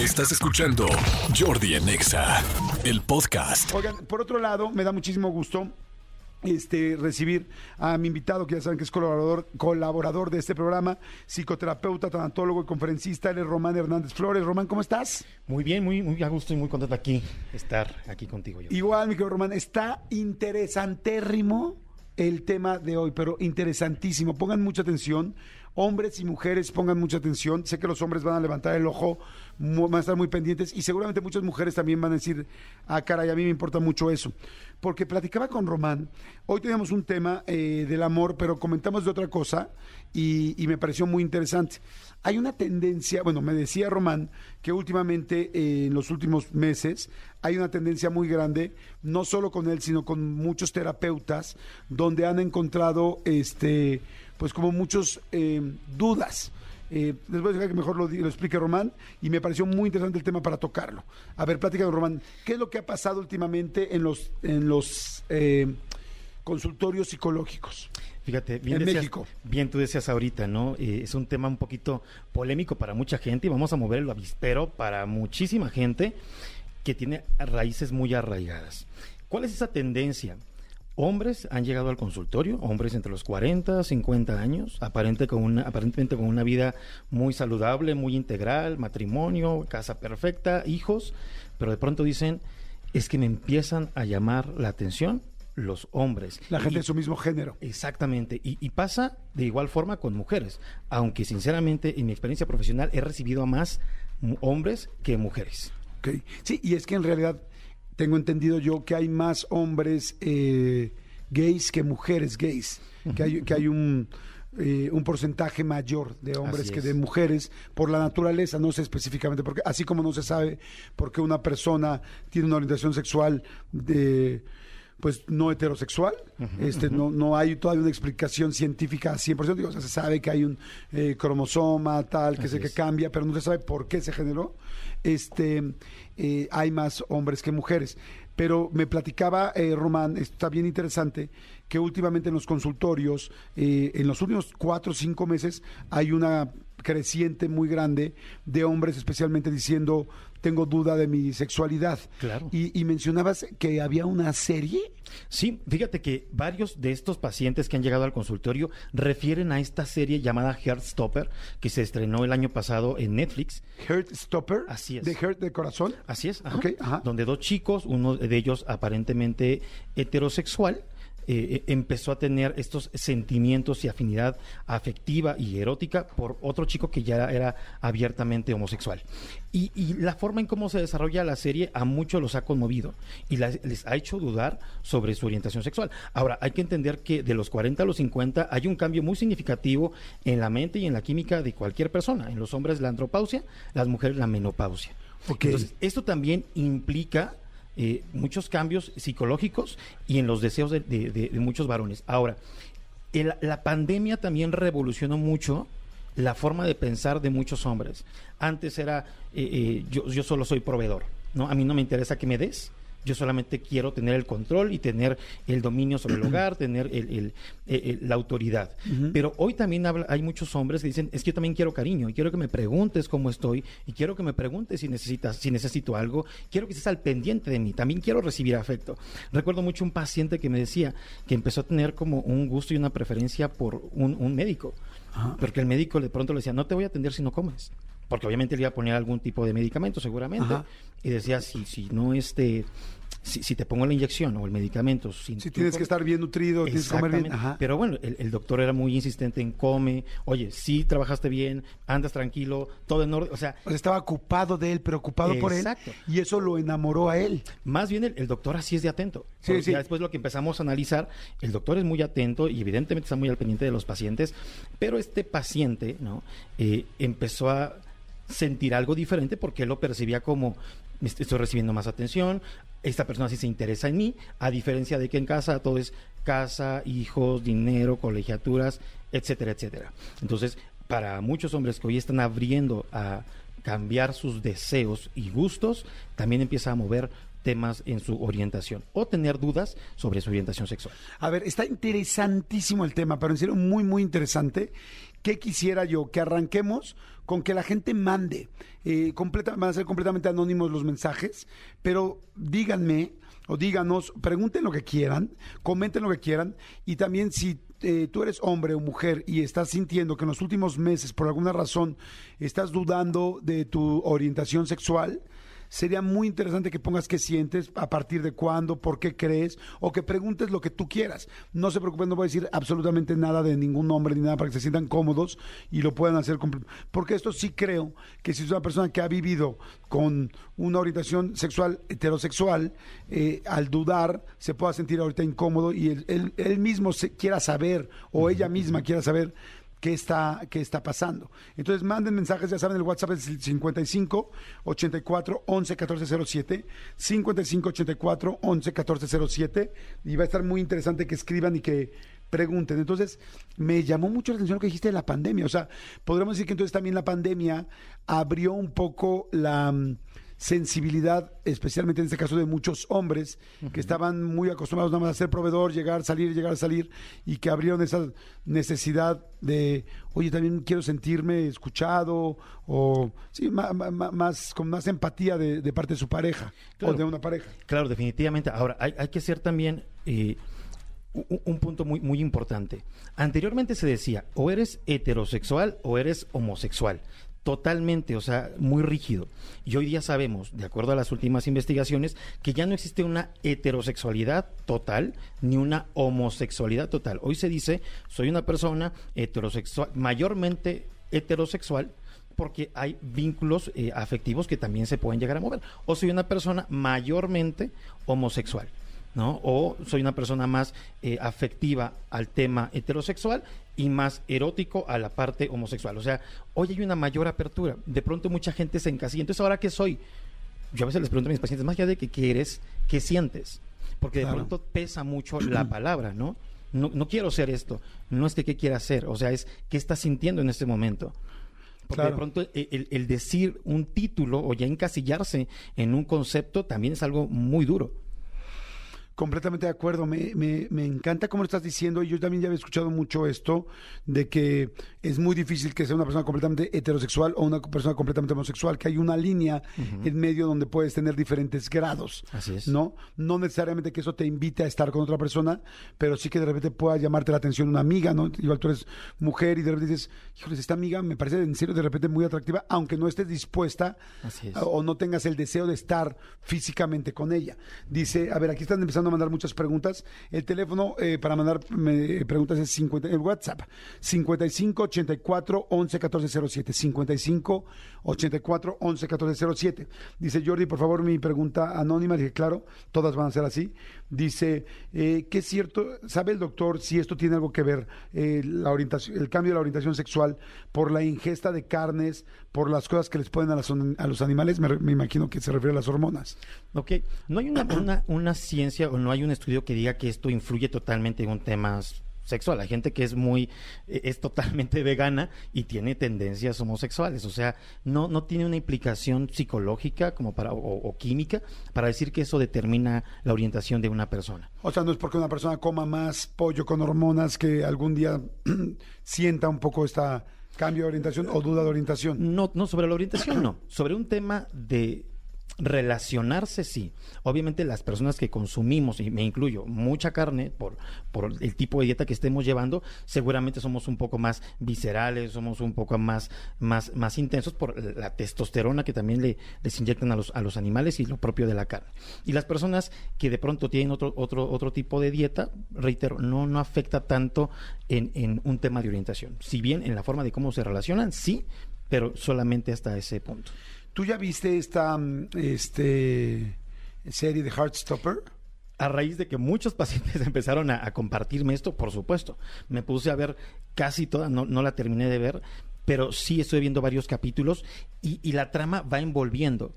Estás escuchando Jordi en Exa, el podcast. Oigan, por otro lado, me da muchísimo gusto este, recibir a mi invitado, que ya saben que es colaborador, colaborador de este programa, psicoterapeuta, tanatólogo y conferencista, él es Román Hernández Flores. Román, ¿cómo estás? Muy bien, muy, muy a gusto y muy contento aquí, estar aquí contigo. Jordi. Igual, mi querido Román, está interesantérrimo el tema de hoy, pero interesantísimo. Pongan mucha atención. Hombres y mujeres pongan mucha atención. Sé que los hombres van a levantar el ojo, van a estar muy pendientes y seguramente muchas mujeres también van a decir, ah, caray, a mí me importa mucho eso. Porque platicaba con Román, hoy teníamos un tema eh, del amor, pero comentamos de otra cosa y, me pareció muy interesante. Hay una tendencia, bueno, me decía Román que últimamente, eh, en los últimos meses, hay una tendencia muy grande, no solo con él, sino con muchos terapeutas, donde han encontrado, este, pues como muchos eh, dudas. Eh, les voy a dejar que mejor lo, explique Román y me pareció muy interesante el tema para tocarlo. A ver, plática Román, ¿qué es lo que ha pasado últimamente en los, en los eh, consultorios psicológicos? Fíjate, bien, En decías- México. bien tú decías ahorita, ¿no? Eh, es un tema un poquito polémico para mucha gente y vamos a mover el avispero para muchísima gente que tiene raíces muy arraigadas. ¿Cuál es esa tendencia? Hombres han llegado al consultorio, hombres entre los 40, 50 años, aparente con una, aparentemente con una vida muy saludable, muy integral, matrimonio, casa perfecta, hijos, pero de pronto dicen, es que me empiezan a llamar la atención los hombres. La gente Y- de su mismo género. Exactamente, y, y pasa de igual forma con mujeres, aunque sinceramente en mi experiencia profesional he recibido a más hombres que mujeres. Ok. Sí, y es que en realidad tengo entendido yo que hay más hombres eh, gays que mujeres gays, que hay, que hay un, eh, un porcentaje mayor de hombres Así que es. de mujeres por la naturaleza, no sé específicamente, porque así como no se sabe por qué una persona tiene una orientación sexual de pues no heterosexual, este no no hay todavía una explicación científica 100%, digo, o sea, se sabe que hay un eh, cromosoma tal que Así se que es. cambia, pero no se sabe por qué se generó. Este, eh, hay más hombres que mujeres. Pero me platicaba eh, Román, está bien interesante, que últimamente en los consultorios, eh, en los últimos cuatro o cinco meses, hay una creciente muy grande de hombres especialmente diciendo, tengo duda de mi sexualidad. Claro. Y, y mencionabas que había una serie. Sí, fíjate que varios de estos pacientes que han llegado al consultorio refieren a esta serie llamada Heartstopper, que se estrenó el año pasado en Netflix. Heart Stopper. Así es. De Heart de corazón. Así es, ajá. Ok, ajá. donde dos chicos, uno de ellos aparentemente heterosexual, eh, eh, empezó a tener estos sentimientos y afinidad afectiva y erótica por otro chico que ya era abiertamente homosexual. Y, y la forma en cómo se desarrolla la serie a muchos los ha conmovido y la- les ha hecho dudar sobre su orientación sexual. Ahora, hay que entender que de los 40 a los 50 hay un cambio muy significativo en la mente y en la química de cualquier persona. En los hombres la andropausia, las mujeres la menopausia. Ok. Entonces, esto también implica eh, muchos cambios psicológicos y en los deseos de, muchos varones. Ahora, la pandemia también revolucionó mucho la forma de pensar de muchos hombres. Antes era, eh, eh, yo, yo solo soy proveedor, ¿no? A mí no me interesa que me des, yo solamente quiero tener el control y tener el dominio sobre el hogar, tener el- el- eh, eh, la autoridad. Pero hoy también habla- hay muchos hombres que dicen, es que yo también quiero cariño, y quiero que me preguntes cómo estoy, y quiero que me preguntes si necesitas, si necesito algo, quiero que estés al pendiente de mí, también quiero recibir afecto. Recuerdo mucho un paciente que me decía que empezó a tener como un gusto y una preferencia por un, un médico, porque el médico de pronto le decía, no te voy a atender si no comes. Porque obviamente le iba a poner algún tipo de medicamento, seguramente. Ajá. Y decía, si, si no este, si, si te pongo la inyección o el medicamento, si, Si tienes que estar bien nutrido, tienes que comer bien. Ajá. Pero bueno, el, el doctor era muy insistente en come, oye, sí trabajaste bien, andas tranquilo, todo en orden. O sea, O sea, estaba ocupado de él, preocupado por él. Y eso lo enamoró a él. más bien el, el doctor así es de atento. Sí, sí. Ya después lo que empezamos a analizar, el doctor es muy atento y evidentemente está muy al pendiente de los pacientes, pero este paciente, ¿no? Eh, empezó a sentir algo diferente porque él lo percibía como "Me est- estoy recibiendo más atención, esta persona sí se interesa en mí, a diferencia de que en casa todo es casa, hijos, dinero, colegiaturas, etcétera, etcétera. Entonces, para muchos hombres que hoy están abriendo a cambiar sus deseos y gustos, también empieza a mover temas en su orientación o tener dudas sobre su orientación sexual. A ver, está interesantísimo el tema, pero en serio muy, muy interesante. ¿Qué quisiera yo? Que arranquemos con que la gente mande. Eh, completa, van a ser completamente anónimos los mensajes, pero díganme o díganos, pregunten lo que quieran, comenten lo que quieran y también si eh, tú eres hombre o mujer y estás sintiendo que en los últimos meses por alguna razón estás dudando de tu orientación sexual, sería muy interesante que pongas qué sientes, a partir de cuándo, por qué crees, o que preguntes lo que tú quieras. No se preocupen, no voy a decir absolutamente nada de ningún nombre ni nada para que se sientan cómodos y lo puedan hacer. Porque esto sí creo que si es una persona que ha vivido con una orientación sexual heterosexual, eh, al dudar se pueda sentir ahorita incómodo y él, él, mismo se, quiera saber o ella misma quiera saber qué está, qué está pasando. Entonces manden mensajes, ya saben, el WhatsApp es el 55 84 11 14 07, 55 84 11 14 07, y va a estar muy interesante que escriban y que pregunten. Entonces, me llamó mucho la atención lo que dijiste de la pandemia. O sea, podríamos decir que entonces también la pandemia abrió un poco la sensibilidad, especialmente en este caso de muchos hombres que estaban muy acostumbrados nada más a ser proveedor, llegar, salir, llegar, salir, y que abrieron esa necesidad de, oye, también quiero sentirme escuchado, o sí, más, con más empatía de, parte de su pareja o de una pareja. Claro, definitivamente. Ahora, hay, hay que ser también... Eh, un, punto muy, muy importante. Anteriormente se decía, o eres heterosexual o eres homosexual totalmente, o sea, muy rígido. Y hoy día sabemos, de acuerdo a las últimas investigaciones, que ya no existe una heterosexualidad total ni una homosexualidad total. Hoy se dice, soy una persona heterosexual, mayormente heterosexual, porque hay vínculos eh, afectivos que también se pueden llegar a mover. O soy una persona mayormente homosexual. ¿No? O soy una persona más eh, afectiva al tema heterosexual y más erótico a la parte homosexual. O sea, hoy hay una mayor apertura. De pronto mucha gente se encasilla. Entonces, ¿ahora qué soy? Yo a veces les pregunto a mis pacientes, más allá de qué quieres, ¿qué sientes? Porque de pronto pesa mucho la palabra, ¿no? ¿no? No quiero ser esto. No es que qué quiera hacer. O sea, es qué estás sintiendo en este momento. Porque de pronto el, el decir un título o ya encasillarse en un concepto también es algo muy duro. Completamente de acuerdo. Me, me, me, encanta cómo lo estás diciendo. Y yo también ya había escuchado mucho esto de que es muy difícil que sea una persona completamente heterosexual o una persona completamente homosexual, que hay una línea en medio donde puedes tener diferentes grados. Así es. ¿No? No necesariamente que eso te invite a estar con otra persona, pero sí que de repente pueda llamarte la atención una amiga, ¿no? Igual tú eres mujer y de repente dices, híjoles, esta amiga me parece en serio de repente muy atractiva, aunque no estés dispuesta o no tengas el deseo de estar físicamente con ella. Dice, a ver, aquí están empezando mandar muchas preguntas. El teléfono eh, para mandar preguntas es 50, el WhatsApp 55 84 11 14 07. 55 84 11 14 07. Dice Jordi, por favor, mi pregunta anónima. Dije, claro, todas van a ser así. Dice, eh, ¿qué es cierto? ¿Sabe el doctor si esto tiene algo que ver, eh, la orientación, el cambio de la orientación sexual por la ingesta de carnes, por las cosas que les ponen a, a los animales? Me, me, imagino que se refiere a las hormonas. Ok, no hay una, una, una ciencia no hay un estudio que diga que esto influye totalmente en un tema sexual. Hay gente que es muy, e, es totalmente vegana y tiene tendencias homosexuales. O sea, no, no tiene una implicación psicológica como para, o, química para decir que eso determina la orientación de una persona. O sea, no es porque una persona coma más pollo con hormonas que algún día sienta un poco esta cambio de orientación o duda de orientación. No, no, sobre la orientación no. Sobre un tema de relacionarse sí. Obviamente las personas que consumimos, y me incluyo, mucha carne por, por el tipo de dieta que estemos llevando, seguramente somos un poco más viscerales, somos un poco más, más, más intensos por la testosterona que también le, les inyectan a los, a los animales y lo propio de la carne. Y las personas que de pronto tienen otro, otro, otro tipo de dieta, reitero, no, no afecta tanto en, en un tema de orientación. Si bien en la forma de cómo se relacionan, sí, pero solamente hasta ese punto. ¿Tú ya viste esta mm, este, serie de Heartstopper? a raíz de que muchos pacientes empezaron a, compartirme esto, por supuesto, me puse a ver casi toda, no, la terminé de ver, pero sí estoy viendo varios capítulos y, la trama va envolviendo,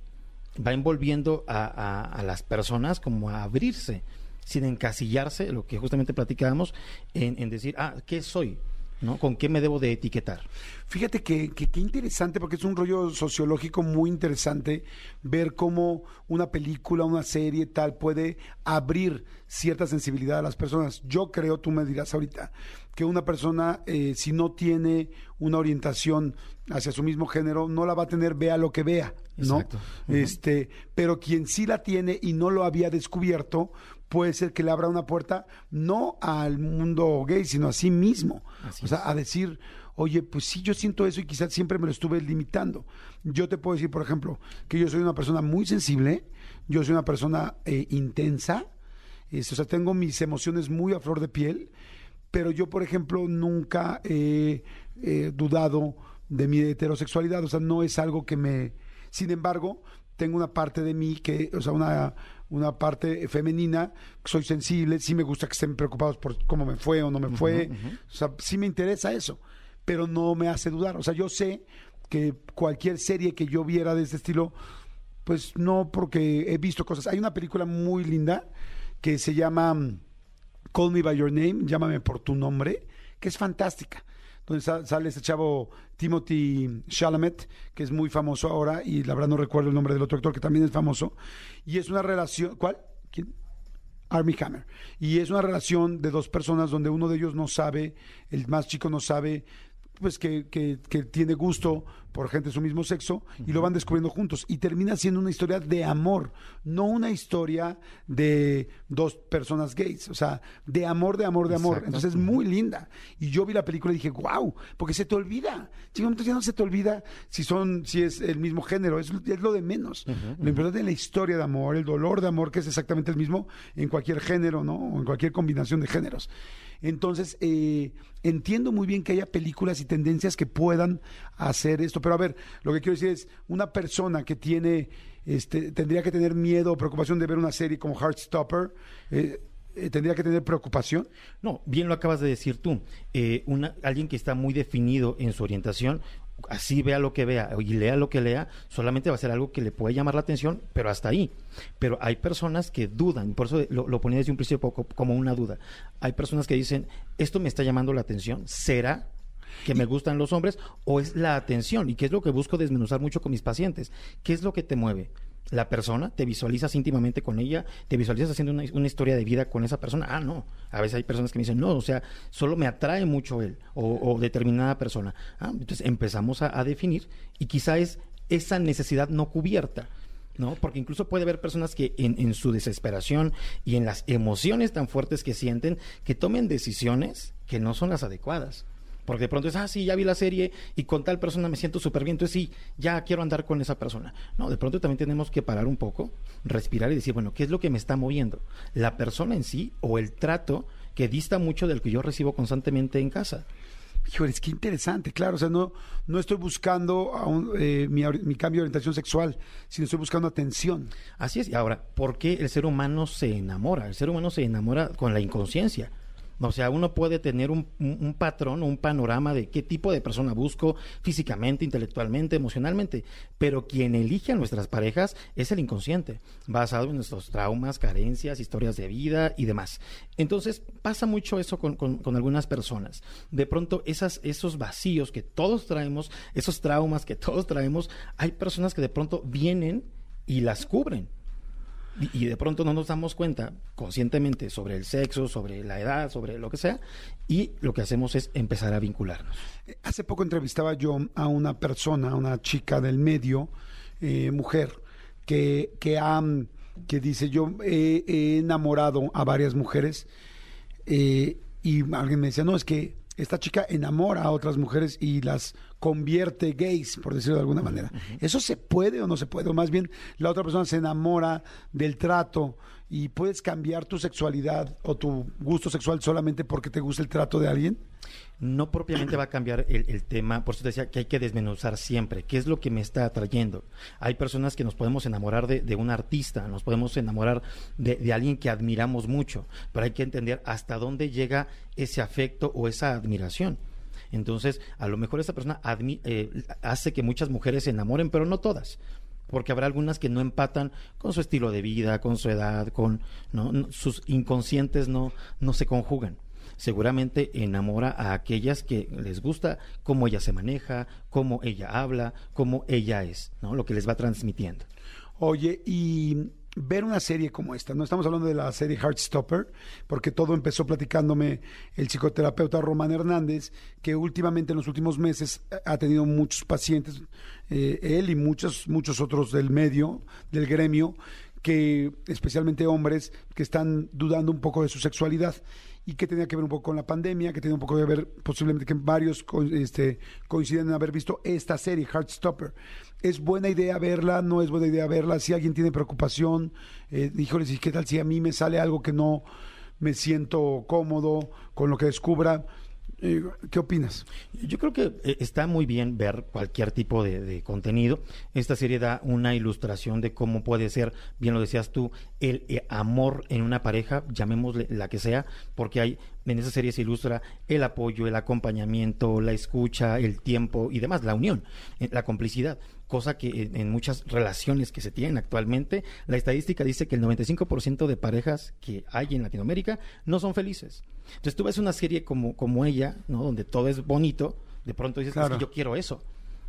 va envolviendo a, las personas como a abrirse, sin encasillarse, lo que justamente platicábamos, en, en decir, ah, ¿qué soy? ¿No? ¿Con qué me debo de etiquetar? Fíjate que, qué interesante, porque es un rollo sociológico muy interesante ver cómo una película, una serie tal puede abrir cierta sensibilidad a las personas. Yo creo, tú me dirás ahorita, que una persona, eh, si no tiene una orientación hacia su mismo género, no la va a tener, vea lo que vea, ¿no? Exacto. Este, pero quien sí la tiene y no lo había descubierto, puede ser que le abra una puerta no al mundo gay, sino a sí mismo. Así o sea, a decir, oye, pues sí, yo siento eso y quizás siempre me lo estuve limitando. Yo te puedo decir, por ejemplo, que yo soy una persona muy sensible, yo soy una persona eh, intensa, o sea, tengo mis emociones muy a flor de piel, pero yo, por ejemplo, nunca he eh, dudado de mi heterosexualidad, o sea, no es algo que me... Sin embargo, tengo una parte de mí que, o sea, una, una parte femenina, soy sensible, sí me gusta que estén preocupados por cómo me fue o no me fue, o sea, sí me interesa eso, pero no me hace dudar, o sea, yo sé que cualquier serie que yo viera de este estilo, pues no, porque he visto cosas. Hay una película muy linda que se llama mm, Call Me By Your Name, llámame por tu nombre, que es fantástica. Donde sa- sale este chavo Timothy Chalamet, que es muy famoso ahora, y la verdad no recuerdo el nombre del otro actor que también es famoso. Y es una relación. ¿Cuál? ¿Quién? Army Hammer. Y es una relación de dos personas donde uno de ellos no sabe, el más chico no sabe, pues que- que tiene gusto por gente de su mismo sexo y lo van descubriendo juntos. Y termina siendo una historia de amor, no una historia de dos personas gays, o sea, de amor, de amor, de amor. Exacto. Entonces es muy linda. Y yo vi la película y dije, wow, porque se te olvida. Chico, entonces ya no se te olvida si son, si es el mismo género, es, es lo de menos. Lo importante es la historia de amor, el dolor de amor, que es exactamente el mismo en cualquier género, ¿no? O en cualquier combinación de géneros. Entonces, eh, entiendo muy bien que haya películas y tendencias que puedan hacer esto. Pero a ver, lo que quiero decir es, una persona que tiene, este, tendría que tener miedo o preocupación de ver una serie como Heartstopper, eh, eh, tendría que tener preocupación. No, bien lo acabas de decir tú. Eh, alguien que está muy definido en su orientación, así vea lo que vea y lea lo que lea, solamente va a ser algo que le puede llamar la atención, pero hasta ahí. Pero hay personas que dudan, por eso lo, ponía desde un principio como una duda. Hay personas que dicen, esto me está llamando la atención, ¿será? Que me gustan los hombres o es la atención y que es lo que busco desmenuzar mucho con mis pacientes. ¿Qué es lo que te mueve? La persona, te visualizas íntimamente con ella, te visualizas haciendo una, una historia de vida con esa persona. Ah, no. A veces hay personas que me dicen, no, o sea, solo me atrae mucho él o, o determinada persona. Ah, entonces empezamos a, a definir y quizá es esa necesidad no cubierta. ¿no? Porque incluso puede haber personas que en, en su desesperación y en las emociones tan fuertes que sienten, que tomen decisiones que no son las adecuadas. Porque de pronto es, ah, sí, ya vi la serie y con tal persona me siento súper bien, entonces sí, ya quiero andar con esa persona. No, de pronto también tenemos que parar un poco, respirar y decir, bueno, ¿qué es lo que me está moviendo? ¿La persona en sí o el trato que dista mucho del que yo recibo constantemente en casa? Híjoles, qué interesante, claro. O sea, no, no estoy buscando a un- eh, mi, mi cambio de orientación sexual, sino estoy buscando atención. Así es. Y ahora, ¿por qué el ser humano se enamora? El ser humano se enamora con la inconsciencia. O sea, uno puede tener un, patrón, un panorama de qué tipo de persona busco físicamente, intelectualmente, emocionalmente, pero quien elige a nuestras parejas es el inconsciente, basado en nuestros traumas, carencias, historias de vida y demás. Entonces, pasa mucho eso con, con- con algunas personas. De pronto, esas, esos vacíos que todos traemos, esos traumas que todos traemos, hay personas que de pronto vienen y las cubren. Y, de pronto no nos damos cuenta conscientemente sobre el sexo, sobre la edad, sobre lo que sea, y lo que hacemos es empezar a vincularnos. Eh, Hace poco entrevistaba yo a una persona, a una chica del medio, eh, mujer, que, que, ha, que dice, yo he, he enamorado a varias mujeres eh, y alguien me decía, no, es que esta chica enamora a otras mujeres y las convierte gays, por decirlo de alguna manera. ¿Eso se puede o no se puede? O más bien, la otra persona se enamora del trato y puedes cambiar tu sexualidad o tu gusto sexual solamente porque te gusta el trato de alguien. No propiamente va a cambiar el, tema, por eso te decía que hay que desmenuzar siempre, qué es lo que me está atrayendo. Hay personas que nos podemos enamorar de, de un artista, nos podemos enamorar de, de alguien que admiramos mucho, pero hay que entender hasta dónde llega ese afecto o esa admiración. Entonces, a lo mejor esa persona eh, hace que muchas mujeres se enamoren, pero no todas. Porque habrá algunas que no empatan con su estilo de vida, con su edad, con ¿no? No, sus inconscientes no, no se conjugan. Seguramente enamora a aquellas que les gusta cómo ella se maneja, cómo ella habla, cómo ella es, ¿no? Lo que les va transmitiendo. Oye, y ver una serie como esta. No estamos hablando de la serie Heartstopper, porque todo empezó platicándome el psicoterapeuta Román Hernández, que últimamente en los últimos meses ha tenido muchos pacientes, eh, él y muchos, muchos otros del medio, del gremio, que especialmente hombres que están dudando un poco de su sexualidad y que tenía que ver un poco con la pandemia, que tenía un poco que ver posiblemente que varios este, coinciden en haber visto esta serie, Heartstopper. ¿Es buena idea verla? ¿No es buena idea verla? Si alguien tiene preocupación, eh, híjoles, ¿y qué tal si a mí me sale algo que no me siento cómodo con lo que descubra? Eh, ¿Qué opinas? Yo creo que eh, está muy bien ver cualquier tipo de, contenido. Esta serie da una ilustración de cómo puede ser, bien lo decías tú, el eh, amor en una pareja, llamémosle la que sea, porque hay en esa serie se ilustra el apoyo, el acompañamiento, la escucha, el tiempo y demás, la unión, la complicidad, cosa que en, muchas relaciones que se tienen actualmente, la estadística dice que el 95% de parejas que hay en Latinoamérica no son felices. Entonces tú ves una serie como, como ella, ¿no? Donde todo es bonito, de pronto dices, Claro. "Es que yo quiero eso.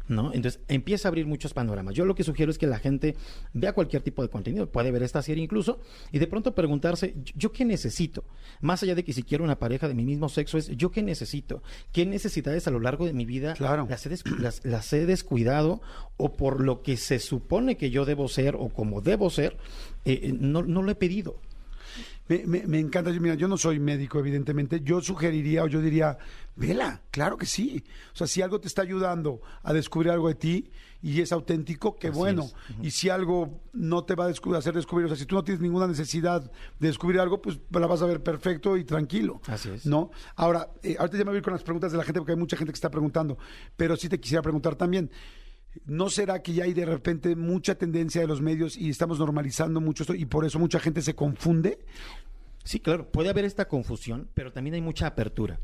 ¿No? Entonces empieza a abrir muchos panoramas. Yo lo que sugiero es que la gente vea cualquier tipo de contenido, puede ver esta serie incluso, y de pronto preguntarse, ¿yo- ¿yo qué necesito? Más allá de que si quiero una pareja de mi mismo sexo, es ¿yo qué necesito? ¿Qué necesidades a lo largo de mi vida Claro. las, he las- las he descuidado o por lo que se supone que yo debo ser o como debo ser, eh, eh, no, no lo he pedido? Me, me- me encanta, yo, mira, yo no soy médico, evidentemente. Yo sugeriría o yo diría, vela, claro que sí. O sea, si algo te está ayudando a descubrir algo de ti y es auténtico, qué Así bueno. es. Y si algo no te va a descu- hacer descubrir, o sea, si tú no tienes ninguna necesidad de descubrir algo, pues la vas a ver perfecto y tranquilo. Así es. ¿No? Ahora, eh, ahorita ya me voy a ir con las preguntas de la gente porque hay mucha gente que está preguntando, pero sí te quisiera preguntar también. ¿No será que ya hay de repente mucha tendencia de los medios y estamos normalizando mucho esto y por eso mucha gente se confunde? Sí, claro, puede haber esta confusión, pero también hay mucha apertura,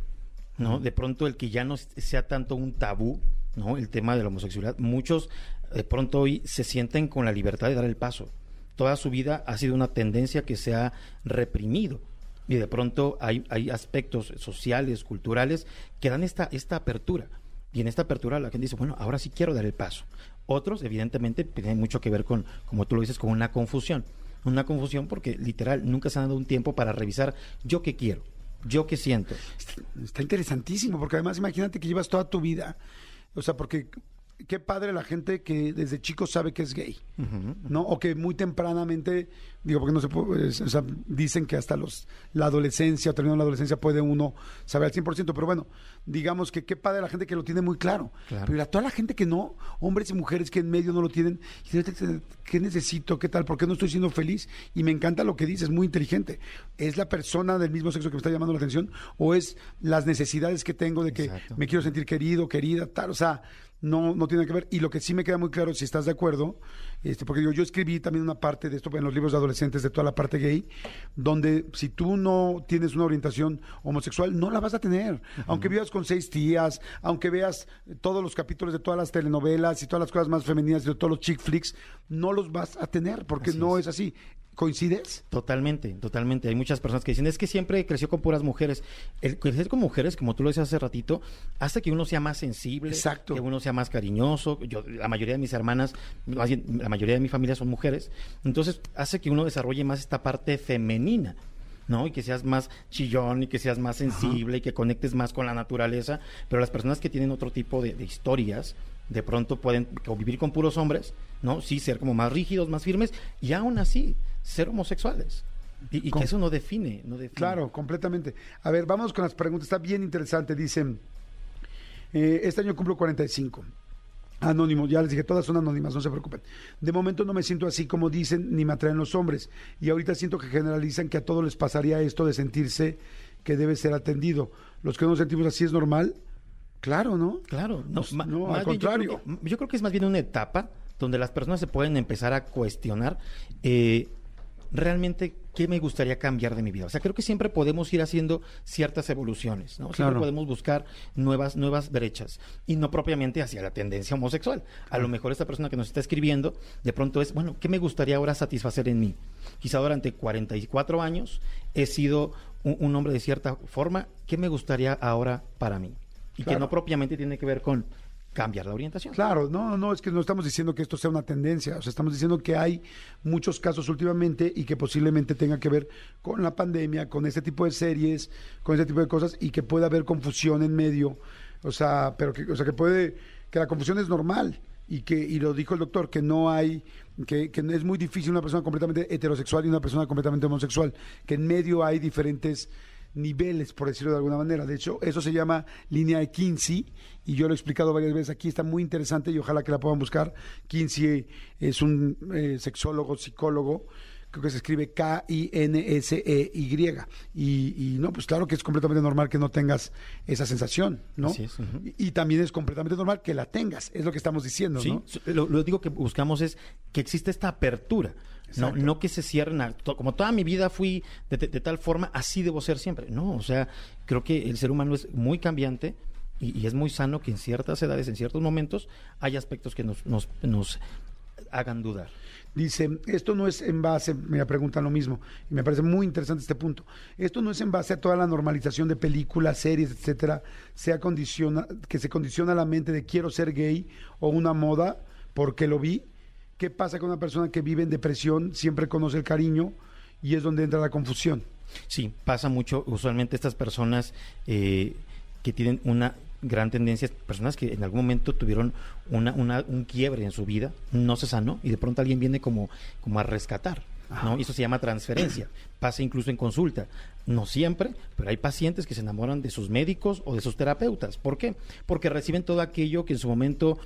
¿no? De pronto el que ya no sea tanto un tabú, ¿no? El tema de la homosexualidad, muchos de pronto hoy se sienten con la libertad de dar el paso. Toda su vida ha sido una tendencia que se ha reprimido y de pronto hay, hay aspectos sociales, culturales que dan esta, esta apertura. Y en esta apertura la gente dice, bueno, ahora sí quiero dar el paso. Otros, evidentemente, tienen mucho que ver con, como tú lo dices, con una confusión. Una confusión porque literal nunca se han dado un tiempo para revisar yo qué quiero, yo qué siento. Está interesantísimo, porque además imagínate que llevas toda tu vida. O sea, porque qué padre la gente que desde chico sabe que es gay, ¿no? O que muy tempranamente, digo, porque no se puede, o sea, dicen que hasta los la adolescencia o terminando la adolescencia puede uno saber al 100%, pero bueno, digamos que qué padre la gente que lo tiene muy claro. Claro. Pero a toda la gente que no, hombres y mujeres que en medio no lo tienen, ¿qué necesito? ¿Qué tal? ¿Por qué no estoy siendo feliz? Y me encanta lo que dices, muy inteligente. ¿Es la persona del mismo sexo que me está llamando la atención o es las necesidades que tengo de que Exacto. me quiero sentir querido, querida, tal? O sea, no, no tiene que ver. Y lo que sí me queda muy claro, si estás de acuerdo, este, porque digo, yo escribí también una parte de esto en los libros de adolescentes de toda la parte gay, donde si tú no tienes una orientación homosexual, no la vas a tener. Aunque vivas con seis tías, aunque veas todos los capítulos de todas las telenovelas y todas las cosas más femeninas de todos los chick flicks, no los vas a tener porque Así no es. es así. ¿Coincides? Totalmente, totalmente. Hay muchas personas que dicen, es que siempre creció con puras mujeres. El crecer con mujeres, como tú lo decías hace ratito, hace que uno sea más sensible, Exacto. que uno sea más cariñoso. Yo, la mayoría de mis hermanas, la mayoría de mi familia son mujeres. Entonces, hace que uno desarrolle más esta parte femenina. ¿no? Y que seas más chillón y que seas más sensible y que conectes más con la naturaleza. Pero las personas que tienen otro tipo de, de historias, de pronto pueden convivir con puros hombres, ¿no? Sí, ser como más rígidos, más firmes, y aún así, ser homosexuales. Y, que eso no define, no define. Claro, completamente. A ver, vamos con las preguntas. Está bien interesante. Dicen, eh, este año cumplo 45. Anónimo, ya les dije, todas son anónimas, no se preocupen. De momento no me siento así como dicen, ni me atraen los hombres. Y ahorita siento que generalizan que a todos les pasaría esto de sentirse que debe ser atendido. Los que no nos sentimos así es normal. Claro, ¿no? Claro, no, Pues, no, al bien yo creo contrario. que- Yo creo, que, es más bien una etapa donde las personas se pueden empezar a cuestionar eh, realmente qué me gustaría cambiar de mi vida. O sea, creo que siempre podemos ir haciendo ciertas evoluciones, ¿no? Siempre podemos buscar nuevas, nuevas brechas y no propiamente hacia la tendencia homosexual. A lo mejor esta persona que nos está escribiendo, de pronto es, bueno, ¿qué me gustaría ahora satisfacer en mí? Quizá durante 44 años he sido un, un hombre de cierta forma, ¿qué me gustaría ahora para mí? Y que no propiamente tiene que ver con cambiar la orientación. Claro, no, no, es que no estamos diciendo que esto sea una tendencia, o sea, estamos diciendo que hay muchos casos últimamente y que posiblemente tenga que ver con la pandemia, con este tipo de series, con este tipo de cosas y que pueda haber confusión en medio, o sea, pero que, o sea, que puede, que la confusión es normal y que, y lo dijo el doctor, que no hay, que, que es muy difícil una persona completamente heterosexual y una persona completamente homosexual, que en medio hay diferentes niveles, por decirlo de alguna manera. De hecho, eso se llama línea de Kinsey y yo lo he explicado varias veces aquí, está muy interesante y ojalá que la puedan buscar. Kinsey es un eh, sexólogo, psicólogo, creo que se escribe K-I-N-S-E-Y. Y, y no, pues claro que es completamente normal que no tengas esa sensación, ¿no? Así es, ujú. y, y también es completamente normal que la tengas, es lo que estamos diciendo, Sí, ¿no? lo, lo digo que buscamos es que existe esta apertura. No, Exacto. no que se cierren a, como toda mi vida fui de, de- de tal forma, así debo ser siempre. No, o sea, creo que el ser humano es muy cambiante y, y es muy sano que en ciertas edades, en ciertos momentos, hay aspectos que nos, nos, nos hagan dudar. Dice, esto no es en base, me preguntan lo mismo, y me parece muy interesante este punto. Esto no es en base a toda la normalización de películas, series, etcétera, se acondiciona, que se condiciona la mente de quiero ser gay o una moda porque lo vi. ¿Qué pasa con una persona que vive en depresión, siempre conoce el cariño y es donde entra la confusión? Sí, pasa mucho. Usualmente estas personas eh, que tienen una gran tendencia, personas que en algún momento tuvieron una, una- un quiebre en su vida, no se sanó y de pronto alguien viene como, como a rescatar. ¿no? Y eso se llama transferencia. Pasa incluso en consulta. No siempre, pero hay pacientes que se enamoran de sus médicos o de sus terapeutas. ¿Por qué? Porque reciben todo aquello que en su momento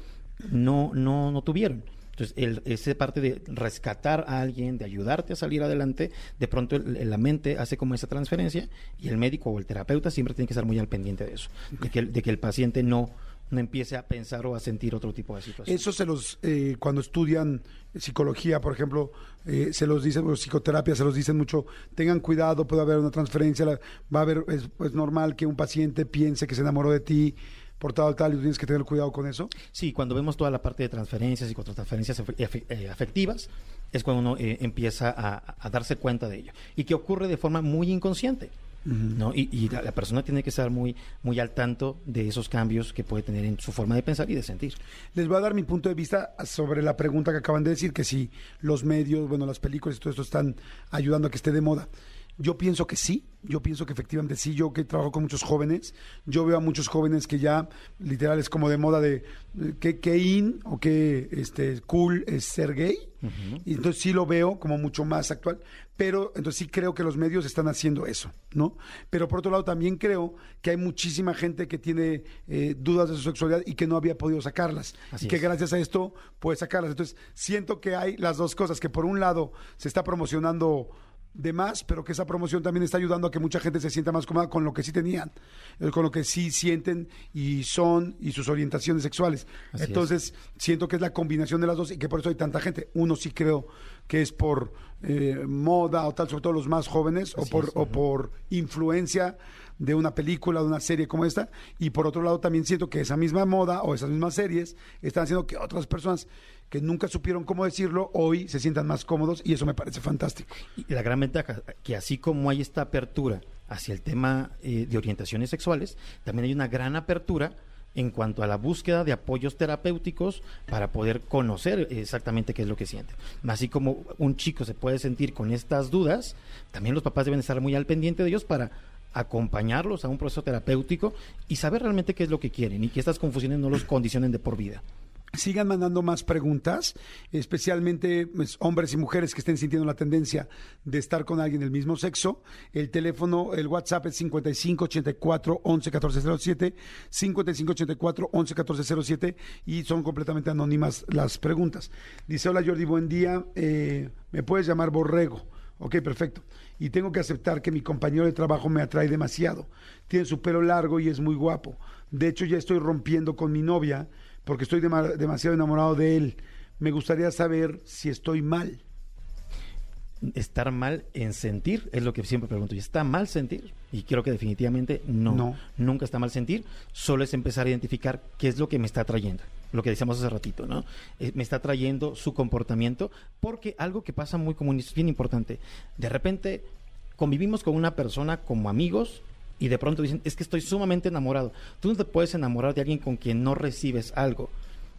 no, no, no tuvieron. Entonces, el, esa parte de rescatar a alguien, de ayudarte a salir adelante, de pronto el- la mente hace como esa transferencia y el médico o el terapeuta siempre tiene que estar muy al pendiente de eso, de que, el- paciente no, no empiece a pensar o a sentir otro tipo de situación. Eso se los, eh, cuando estudian psicología, por ejemplo, eh, se los dicen, o psicoterapia, se los dicen mucho, tengan cuidado, puede haber una transferencia, va a haber, es normal que un paciente piense que se enamoró de ti por tal tal y tienes que tener cuidado con eso. Sí, cuando vemos toda la parte de transferencias y transferencias afectivas, es cuando uno eh, empieza a, a darse cuenta de ello. Y que ocurre de forma muy inconsciente. ¿no? Y, y la, la persona tiene que estar muy, muy al tanto de esos cambios que puede tener en su forma de pensar y de sentir. Les voy a dar mi punto de vista sobre la pregunta que acaban de decir, que si los medios, bueno, las películas y todo esto están ayudando a que esté de moda. Yo pienso que sí, yo pienso que efectivamente sí, yo que trabajo con muchos jóvenes, yo veo a muchos jóvenes que ya literal es como de moda de eh, que, que in o que este, cool es ser gay, y entonces sí lo veo como mucho más actual, pero entonces sí creo que los medios están haciendo eso, ¿no? Pero por otro lado también creo que hay muchísima gente que tiene eh, dudas de su sexualidad y que no había podido sacarlas, Así y que es. gracias a esto puede sacarlas. Entonces siento que hay las dos cosas, que por un lado se está promocionando de más, pero que esa promoción también está ayudando a que mucha gente se sienta más cómoda con lo que sí tenían, eh, con lo que sí sienten y son y sus orientaciones sexuales. Así es. Entonces, siento que es la combinación de las dos y que por eso hay tanta gente. Uno sí creo que es por eh, moda o tal, sobre todo los más jóvenes, o por, es, o por influencia de una película, de una serie como esta, y por otro lado también siento que esa misma moda o esas mismas series están haciendo que otras personas que nunca supieron cómo decirlo, hoy se sientan más cómodos y eso me parece fantástico. Y la gran ventaja, que así como hay esta apertura hacia el tema eh, de orientaciones sexuales, también hay una gran apertura en cuanto a la búsqueda de apoyos terapéuticos para poder conocer exactamente qué es lo que siente. Así como un chico se puede sentir con estas dudas, también los papás deben estar muy al pendiente de ellos para acompañarlos a un proceso terapéutico y saber realmente qué es lo que quieren y que estas confusiones no los condicionen de por vida. Sigan mandando más preguntas, especialmente pues, hombres y mujeres que estén sintiendo la tendencia de estar con alguien del mismo sexo. El teléfono, el WhatsApp es 5584 11 1407, 5584 11 1407 y son completamente anónimas las preguntas. Dice, hola Jordi, buen día, eh, me puedes llamar Borrego. Ok, perfecto. Y tengo que aceptar que mi compañero de trabajo me atrae demasiado. Tiene su pelo largo y es muy guapo. De hecho, ya estoy rompiendo con mi novia porque estoy dema- demasiado enamorado de él. Me gustaría saber si estoy mal. Estar mal en sentir, es lo que siempre pregunto. ¿Y está mal sentir? Y creo que definitivamente no. No. Nunca está mal sentir, solo es empezar a identificar qué es lo que me está trayendo. Lo que decíamos hace ratito, ¿no? Eh, me está trayendo su comportamiento, porque algo que pasa muy común y es bien importante, de repente convivimos con una persona como amigos y de pronto dicen, es que estoy sumamente enamorado. Tú no te puedes enamorar de alguien con quien no recibes algo.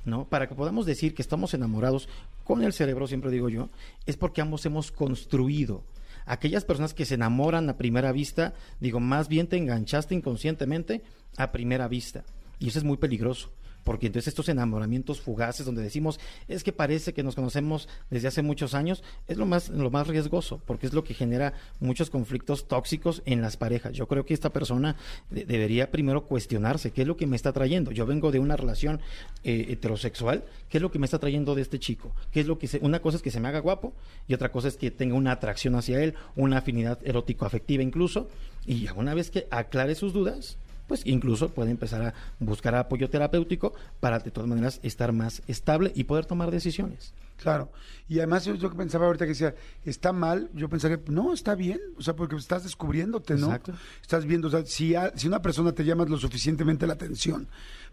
¿No? Para que podamos decir que estamos enamorados con el cerebro, siempre digo yo, es porque ambos hemos construido. Aquellas personas que se enamoran a primera vista, digo, más bien te enganchaste inconscientemente a primera vista. Y eso es muy peligroso porque entonces estos enamoramientos fugaces donde decimos es que parece que nos conocemos desde hace muchos años es lo más lo más riesgoso porque es lo que genera muchos conflictos tóxicos en las parejas. Yo creo que esta persona debería primero cuestionarse qué es lo que me está trayendo yo vengo de una relación eh, heterosexual qué es lo que me está trayendo de este chico qué es lo que una cosa es que se me haga guapo y otra cosa es que tenga una atracción hacia él una afinidad erótico afectiva incluso y una vez que aclare sus dudas pues incluso puede empezar a buscar apoyo terapéutico para de todas maneras estar más estable y poder tomar decisiones. Claro. Y además yo, que pensaba ahorita que decía, está mal, yo pensaba que no, está bien, o sea, porque estás descubriéndote, ¿no? Exacto. Estás viendo, o sea, si, si una persona te llama lo suficientemente la atención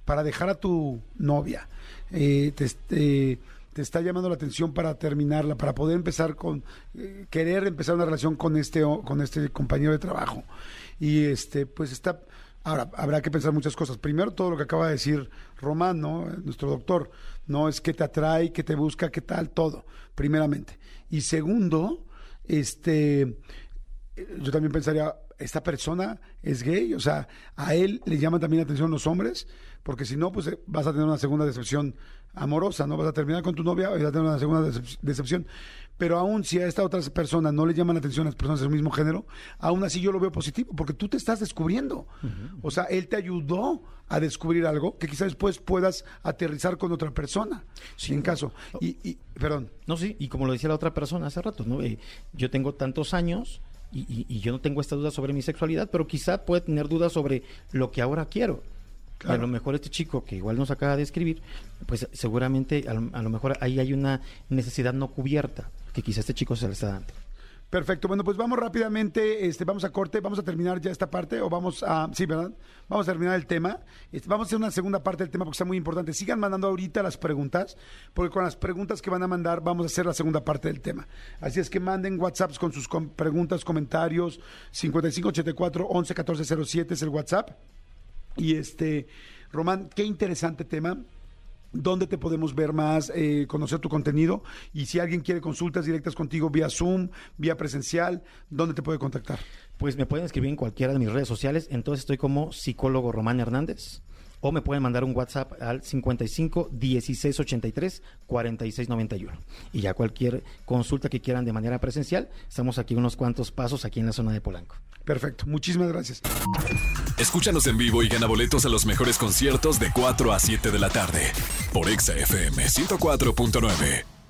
para dejar a tu novia, eh, te, te, está llamando la atención para terminarla, para poder empezar con, eh, querer empezar una relación con este, con este compañero de trabajo. Y este, pues está Ahora, habrá que pensar muchas cosas. Primero, todo lo que acaba de decir Román, ¿no? Nuestro doctor, no es que te atrae, que te busca, qué tal, todo, primeramente. Y segundo, este, yo también pensaría, esta persona es gay, o sea, a él le llaman también la atención los hombres, porque si no, pues eh, vas a tener una segunda decepción amorosa, ¿no? Vas a terminar con tu novia y vas a tener una segunda decepción. Pero aún si a esta otra persona no le llaman la atención las personas del mismo género, aún así yo lo veo positivo, porque tú te estás descubriendo. O sea, él te ayudó a descubrir algo que quizás después puedas aterrizar con otra persona, sí. en caso. Y, perdón. No, sí, y como lo decía la otra persona hace rato, ¿no? Eh, yo tengo tantos años y, y, yo no tengo esta duda sobre mi sexualidad, pero quizá puede tener dudas sobre lo que ahora quiero. A lo mejor este chico que igual nos acaba de escribir, pues seguramente a lo, mejor ahí hay una necesidad no cubierta que quizá este chico se le está dando. Perfecto, bueno, pues vamos rápidamente, este, vamos a corte, vamos a terminar ya esta parte, o vamos a, sí, ¿verdad? Vamos a terminar el tema, este, vamos a hacer una segunda parte del tema porque está muy importante. Sigan mandando ahorita las preguntas, porque con las preguntas que van a mandar vamos a hacer la segunda parte del tema. Así es que manden WhatsApps con sus preguntas, comentarios, 5584 11 es el WhatsApp. Y este, Román, qué interesante tema. ¿Dónde te podemos ver más, eh, conocer tu contenido? Y si alguien quiere consultas directas contigo vía Zoom, vía presencial, ¿dónde te puede contactar? Pues me pueden escribir en cualquiera de mis redes sociales. Entonces estoy como psicólogo Román Hernández o me pueden mandar un WhatsApp al 55 16 83 46 91. Y ya cualquier consulta que quieran de manera presencial, estamos aquí unos cuantos pasos aquí en la zona de Polanco. Perfecto, muchísimas gracias. Escúchanos en vivo y gana boletos a los mejores conciertos de 4 a 7 de la tarde por Exa FM 104.9.